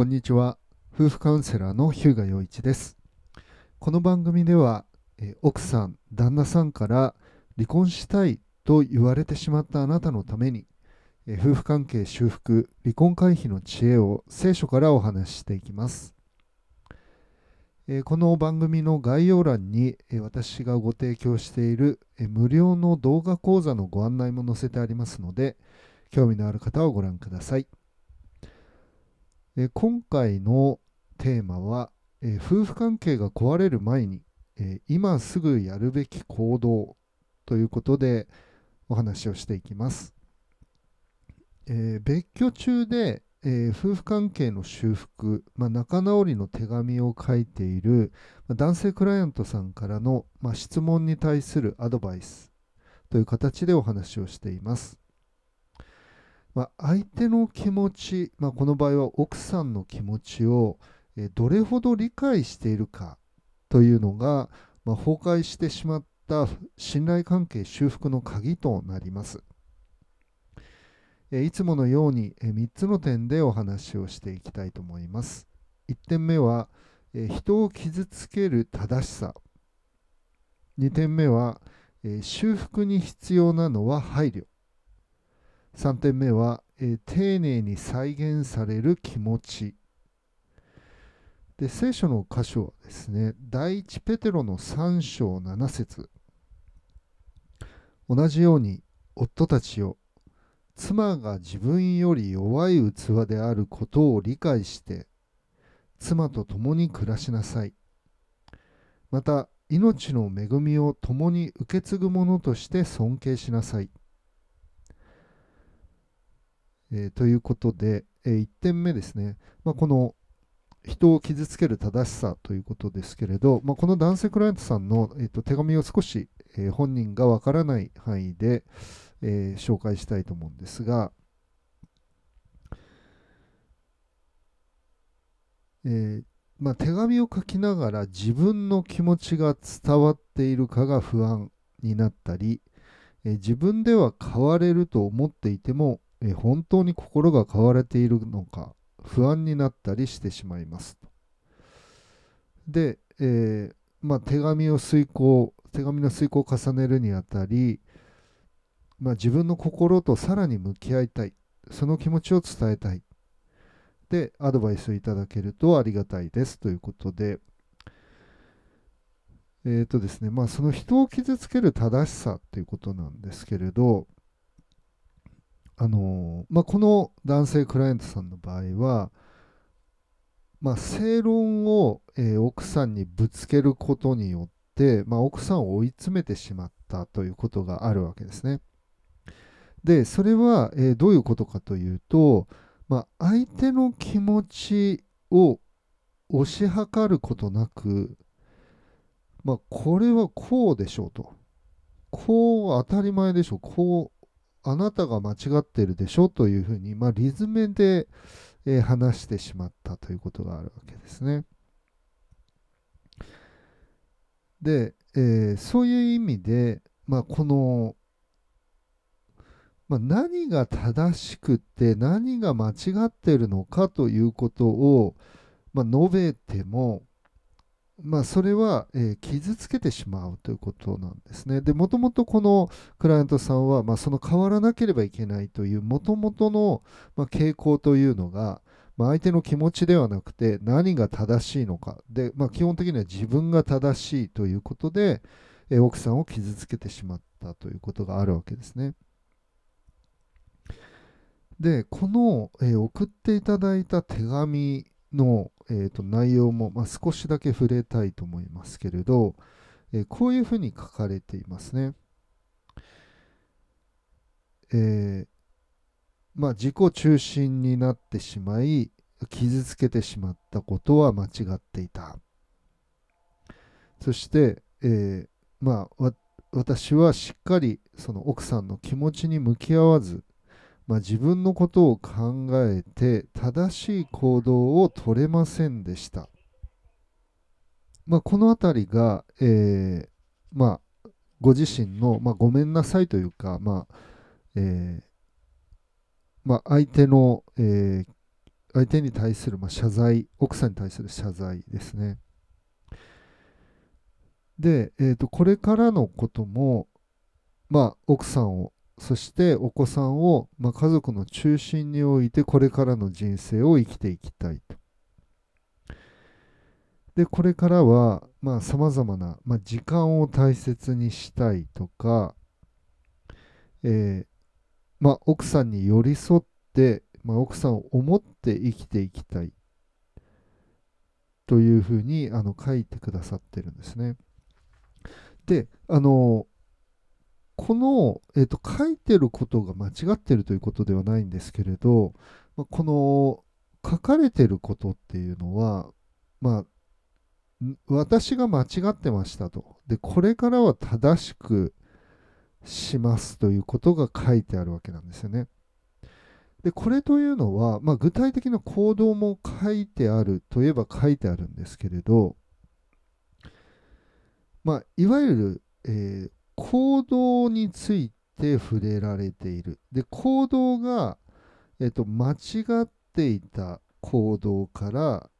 こんにちは。夫婦カウンセラーの日向陽一です。この番組ではえ奥さん旦那さんから離婚したいと言われてしまったあなたのためにえ夫婦関係修復離婚回避の知恵を聖書からお話ししていきます。えこの番組の概要欄にえ私がご提供しているえ無料の動画講座のご案内も載せてありますので興味のある方はご覧ください。え今回のテーマは、え夫婦関係が壊れる前に、え今すぐやるべき行動ということでお話をしていきます。え、別居中で、え、夫婦関係の修復、まあ、仲直りの手紙を書いている、ま、男性クライアントさんからの、まあ、質問に対するアドバイスという形でお話をしています。まあ、相手の気持ち、まあ、この場合は奥さんの気持ちをどれほど理解しているかというのが、まあ、崩壊してしまった信頼関係修復の鍵となります。いつものように3つの点でお話をしていきたいと思います。1点目は人を傷つける正しさ。2点目は修復に必要なのは配慮。3点目は、えー、丁寧に再現される気持ち。で聖書の箇所はですね第一ペテロの3章7節。同じように夫たちよ妻が自分より弱い器であることを理解して妻と共に暮らしなさい。また命の恵みを共に受け継ぐ者として尊敬しなさい。えー、ということで、えー、1点目ですね、まあ、この人を傷つける正しさということですけれど、まあ、この男性クライアントさんの、えーと、手紙を少し、えー、本人がわからない範囲で、え紹介したいと思うんですが、えまあ、手紙を書きながら自分の気持ちが伝わっているかが不安になったり、え自分では変われると思っていてもえ本当に心が変われているのか不安になったりしてしまいますで、えー、まあ、手紙を遂行手紙の遂行を重ねるにあたり、まあ、自分の心とさらに向き合いたい。その気持ちを伝えたい。でアドバイスをいただけるとありがたいです。ということでえっ、ー、とですねまあその人を傷つける正しさということなんですけれどあのまあ、この男性クライアントさんの場合は、まあ、正論を、えー、奥さんにぶつけることによって、まあ、奥さんを追い詰めてしまったということがあるわけですね。で、それは、えー、どういうことかというと、まあ、相手の気持ちを推し量ることなく、まあ、これはこうでしょうと。こう当たり前でしょう。こうあなたが間違ってるでしょというふうに、まあ、リズムで、えー、話してしまったということがあるわけですね。で、えー、そういう意味で、まあ、この、まあ、何が正しくて何が間違ってるのかということを、まあ、述べても、まあ、それは、えー、傷つけてしまうということなんですね。で、もともとこのクライアントさんは、まあ、その変わらなければいけないという、もともとの、まあ、傾向というのが、まあ、相手の気持ちではなくて、何が正しいのか。で、まあ、基本的には自分が正しいということで、えー、奥さんを傷つけてしまったということがあるわけですね。で、この、えー、送っていただいた手紙の、えーと、内容も、まあ、少しだけ触れたいと思いますけれど、えー、こういうふうに書かれていますね。えー、まあ、自己中心になってしまい傷つけてしまったことは間違っていた。そして、えー、まあ、私はしっかりその奥さんの気持ちに向き合わずまあ、自分のことを考えて正しい行動を取れませんでした。まあ、この辺りが、えー、まあ、ご自身の、まあ、ごめんなさいというか、まあえーまあ、相手の、えー相手に対する、まあ、謝罪奥さんに対する謝罪ですねで、えーと、これからのことも、まあ、奥さんをそしてお子さんを、まあ、家族の中心に置いてこれからの人生を生きていきたいと。でこれからはさまざ、まな、まあ、時間を大切にしたいとか、えー、まあ、奥さんに寄り添って、まあ、奥さんを思って生きていきたいというふうにあの書いてくださってるんですね。であのこの、えーと、書いてることが間違ってるということではないんですけれど、まあ、この書かれてることっていうのは、まあ、私が間違ってましたと。で、これからは正しくしますということが書いてあるわけなんですよね。で、これというのは、まあ、具体的な行動も書いてあるといえば書いてあるんですけれど、まあ、いわゆる、えー、行動について触れられている。で、行動が、えっと、間違っていた行動から、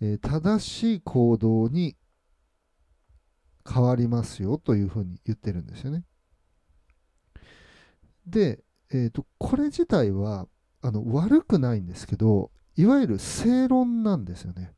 えー、正しい行動に変わりますよというふうに言ってるんですよね。で、えーと、これ自体はあの悪くないんですけど、いわゆる正論なんですよね。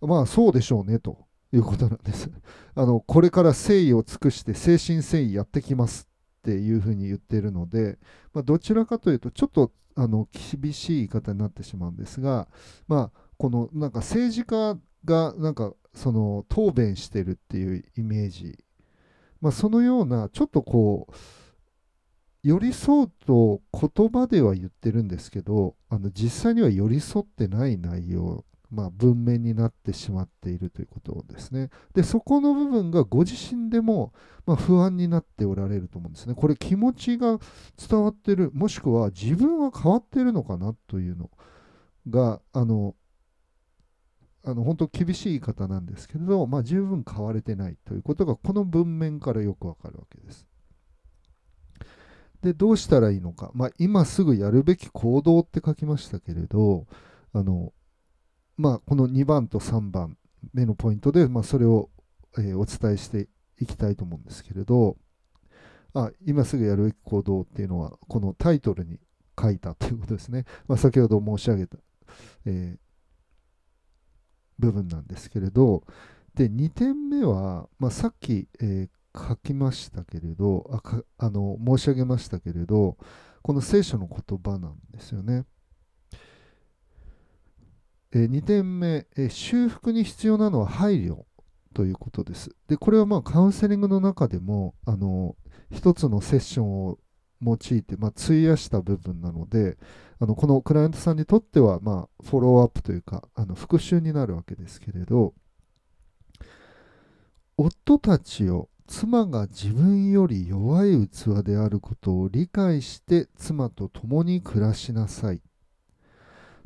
まあそうでしょうねと。いうことなんです。あのこれから誠意を尽くして誠心誠意やってきますっていうふうに言ってるので、まあ、どちらかというとちょっとあの厳しい言い方になってしまうんですが、まあ、このなんか政治家がなんかその答弁してるっていうイメージ、まあ、そのようなちょっとこう寄り添うと言葉では言ってるんですけどあの実際には寄り添ってない内容まあ、文面になってしまっているということですね。で、そこの部分がご自身でも、まあ、不安になっておられると思うんですね。これ気持ちが伝わってる、もしくは自分は変わってるのかなというのが、あの、あの本当厳しい言い方なんですけれど、まあ、十分変われてないということがこの文面からよくわかるわけです。で、どうしたらいいのか。まあ、今すぐやるべき行動って書きましたけれど、あのまあ、この2番と3番目のポイントで、まあ、それを、え、お伝えしていきたいと思うんですけれど、あ今すぐやるべき行動っていうのは、このタイトルに書いたということですね。まあ、先ほど申し上げた、えー、部分なんですけれど、で2点目は、まあ、さっき、えー、書きましたけれどああの、申し上げましたけれど、この聖書の言葉なんですよね。え2点目、え修復に必要なのは配慮ということです。で、これはまあカウンセリングの中でも、あの、一つのセッションを用いて、まあ、費やした部分なので、あのこのクライアントさんにとっては、まあ、フォローアップというか、あの復習になるわけですけれど、夫たちを妻が自分より弱い器であることを理解して妻と共に暮らしなさい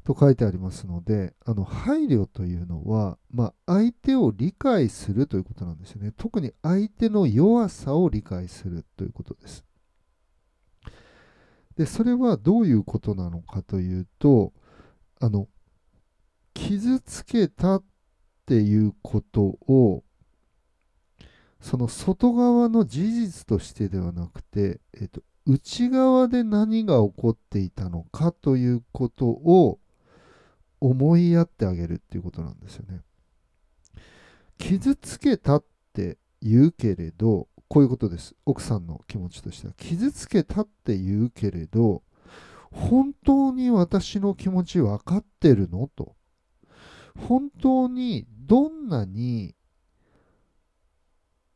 と書いてありますので、あの配慮というのは、まあ、相手を理解するということなんですよね。特に相手の弱さを理解するということです。で、それはどういうことなのかというと、あの、傷つけたっていうことを、その外側の事実としてではなくて、えっと、内側で何が起こっていたのかということを思いやってあげるっていうことなんですよね。傷つけたって言うけれど、こういうことです。奥さんの気持ちとしては。傷つけたって言うけれど、本当に私の気持ち分かってるの？と。本当にどんなに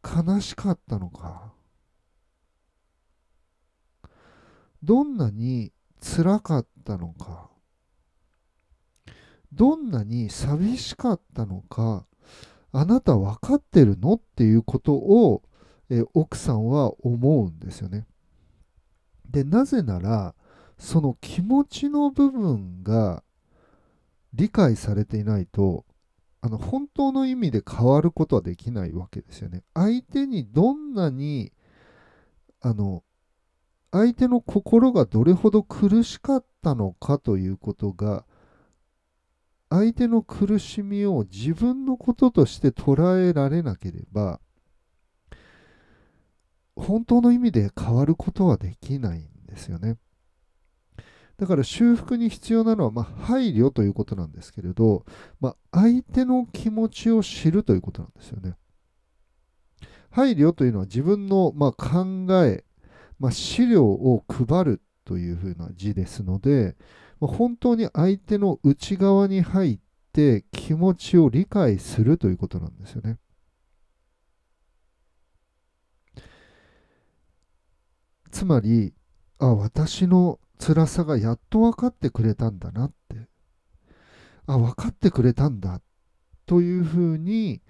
悲しかったのか。どんなに辛かったのか。どんなに寂しかったのかあなた分かってるの？っていうことを、え奥さんは思うんですよね。でなぜならその気持ちの部分が理解されていないとあの本当の意味で変わることはできないわけですよね。相手にどんなにあの相手の心がどれほど苦しかったのかということが相手の苦しみを自分のこととして捉えられなければ本当の意味で変わることはできないんですよね。だから修復に必要なのは、ま、配慮ということなんですけれど、まあ、相手の気持ちを知るということなんですよね。配慮というのは自分の、ま、考え、まあ、資料を配るというふうな字ですので、本当に相手の内側に入って気持ちを理解するということなんですよね。つまり、あ、私の辛さがやっと分かってくれたんだなって、あ、分かってくれたんだというふうに、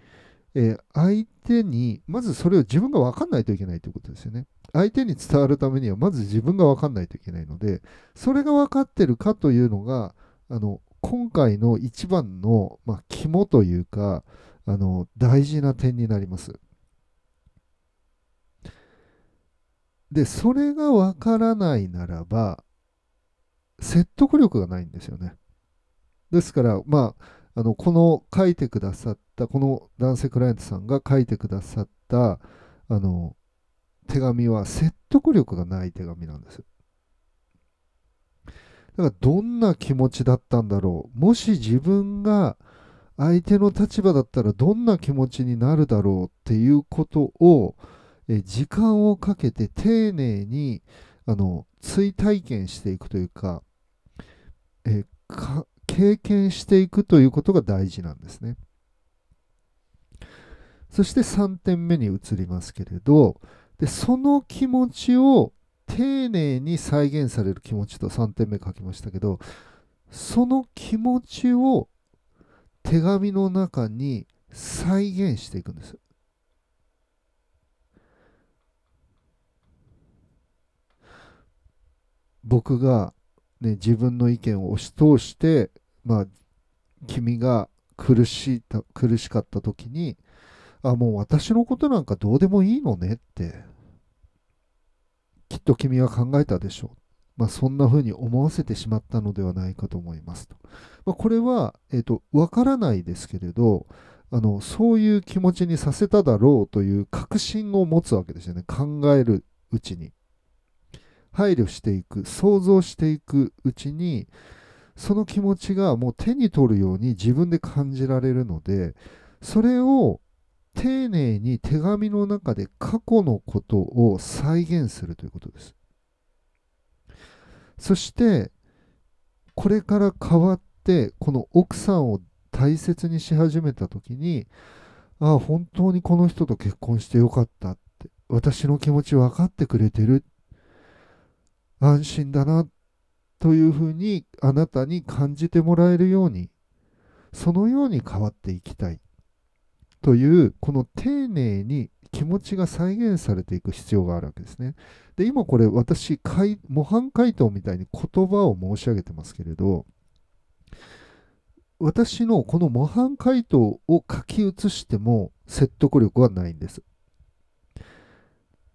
えー、相手に、まずそれを自分が分かんないといけないということですよね。相手に伝わるためには、まず自分が分かんないといけないので、それが分かってるかというのが、あの今回の一番の、まあ、肝というかあの大事な点になります。で、それがわからないならば、説得力がないんですよね。ですから、まあ、あのこの書いてくださった、この男性クライアントさんが書いてくださったあの手紙は説得力がない手紙なんです。だからどんな気持ちだったんだろう。もし自分が相手の立場だったらどんな気持ちになるだろうっていうことをえ時間をかけて丁寧にあの追体験していくというか,、えか経験していくということが大事なんですね。そして3点目に移りますけれどでその気持ちを丁寧に再現される気持ちと3点目書きましたけどその気持ちを手紙の中に再現していくんです。僕が、ね、自分の意見を押し通して、まあ、君が苦し苦しかった時にあもう私のことなんかどうでもいいのねってきっと君は考えたでしょう。まあ、そんな風に思わせてしまったのではないかと思いますと。まあ、これは、えーと、わからないですけれどあの、そういう気持ちにさせただろうという確信を持つわけですよね。考えるうちに。配慮していく想像していくうちにその気持ちがもう手に取るように自分で感じられるのでそれを丁寧に手紙の中で過去のことを再現するということです。そしてこれから変わってこの奥さんを大切にし始めた時にああ本当にこの人と結婚してよかったって私の気持ち分かってくれてる。安心だなというふうにあなたに感じてもらえるようにそのように変わっていきたいというこの丁寧に気持ちが再現されていく必要があるわけですね。で今これ私模範解答みたいに言葉を申し上げてますけれど私のこの模範解答を書き写しても説得力はないんです。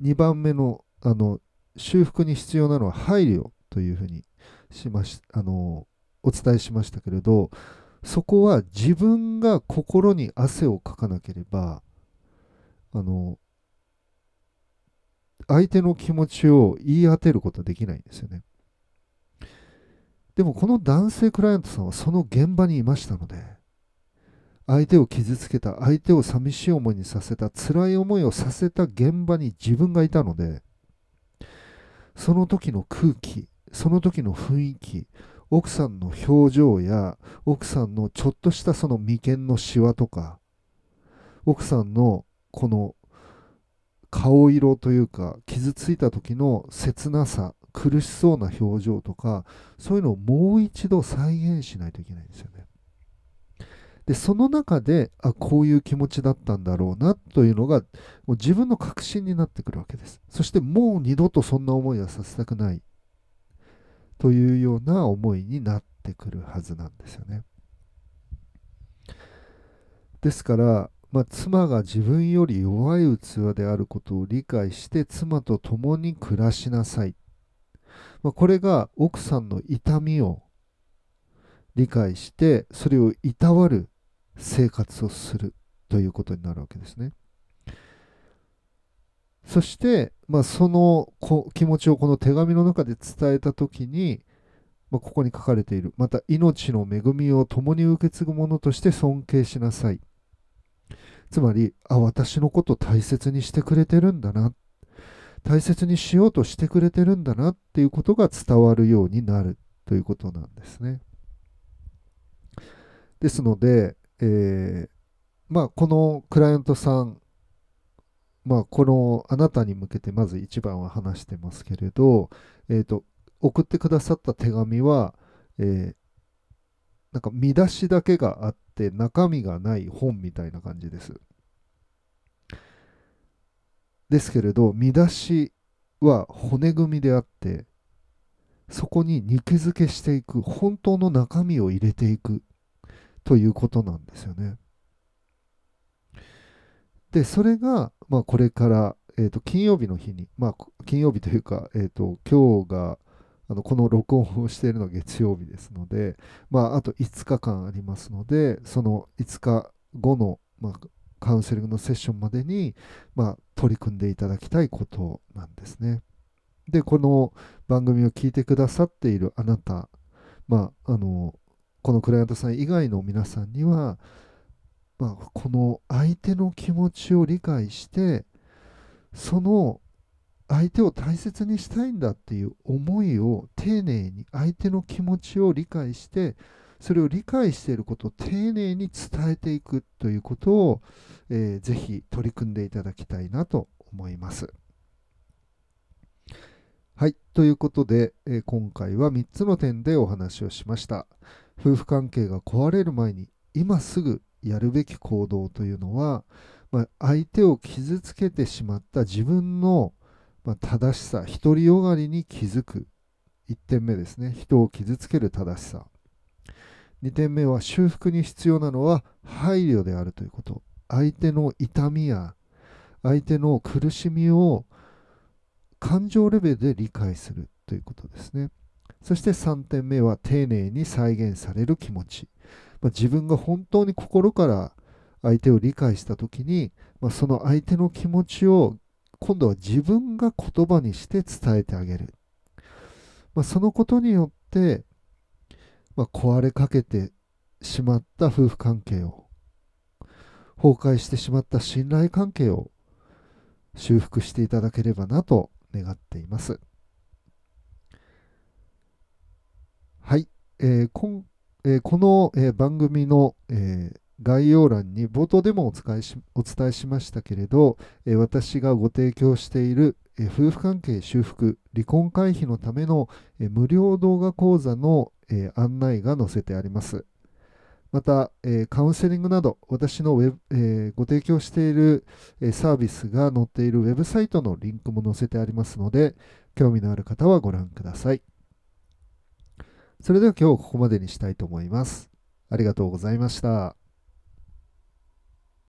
2番目のあの修復に必要なのは配慮というふうにしましあのお伝えしましたけれどそこは自分が心に汗をかかなければあの相手の気持ちを言い当てることはできないんですよね。でもこの男性クライアントさんはその現場にいましたので相手を傷つけた相手を寂しい思いにさせた辛い思いをさせた現場に自分がいたのでその時の空気その時の雰囲気奥さんの表情や奥さんのちょっとしたその眉間のしわとか奥さんのこの顔色というか傷ついた時の切なさ苦しそうな表情とかそういうのをもう一度再現しないといけないんですよね。でその中であこういう気持ちだったんだろうなというのがもう自分の確信になってくるわけですそしてもう二度とそんな思いはさせたくないというような思いになってくるはずなんですよねですから、まあ、妻が自分より弱い器であることを理解して妻と共に暮らしなさいまあ、これが奥さんの痛みを理解してそれをいたわる生活をするということになるわけですね。そして、まあ、その気持ちをこの手紙の中で伝えた時に、まあ、ここに書かれている。また命の恵みを共に受け継ぐものとして尊敬しなさい。つまりあ私のこと大切にしてくれてるんだな。大切にしようとしてくれてるんだなっていうことが伝わるようになる。ということなんですね。ですので、えー、まあ、このクライアントさんまあ、このあなたに向けてまず一番は話してますけれど、えーと送ってくださった手紙は、えー、なんか見出しだけがあって中身がない本みたいな感じです。ですけれど見出しは骨組みであってそこに肉付けしていく本当の中身を入れていくということなんですよね。でそれが、まあ、これから、えーと、金曜日の日に、まあ、金曜日というか、えーと今日があのこの録音をしているのは月曜日ですので、まあ、あと5日間ありますので、その5日後の、まあ、カウンセリングのセッションまでに、まあ、取り組んでいただきたいことなんですね。で、この番組を聞いてくださっているあなた、まあ、あのこのクライアントさん以外の皆さんには、まあ、この相手の気持ちを理解してその相手を大切にしたいんだっていう思いを丁寧に相手の気持ちを理解してそれを理解していることを丁寧に伝えていくということを、えー、ぜひ取り組んでいただきたいなと思います。はい。ということで、えー、今回は3つの点でお話をしました。夫婦関係が壊れる前に今すぐやるべき行動というのは、まあ、相手を傷つけてしまった自分のまあ、正しさ、独りよがりに気づく。1点目ですね。人を傷つける正しさ。2点目は修復に必要なのは配慮であるということ。相手の痛みや相手の苦しみを感情レベルで理解するということですね。そして3点目は丁寧に再現される気持ち。まあ、自分が本当に心から相手を理解した時に、まあ、その相手の気持ちを今度は自分が言葉にして伝えてあげる。まあ、そのことによって、ま、壊れかけてしまった夫婦関係を、崩壊してしまった信頼関係を修復していただければなと願っています。はい、えーこんえー、この、えー、番組の、えー、概要欄に冒頭でもお伝えしお伝えしましたけれど、え私がご提供している、え夫婦関係修復、離婚回避のための、え無料動画講座の、え案内が載せてあります。また、えカウンセリングなど、私のウェブ、えご提供している、えサービスが載っているウェブサイトのリンクも載せてありますので、興味のある方はご覧ください。それでは今日ここまでにしたいと思います。ありがとうございました。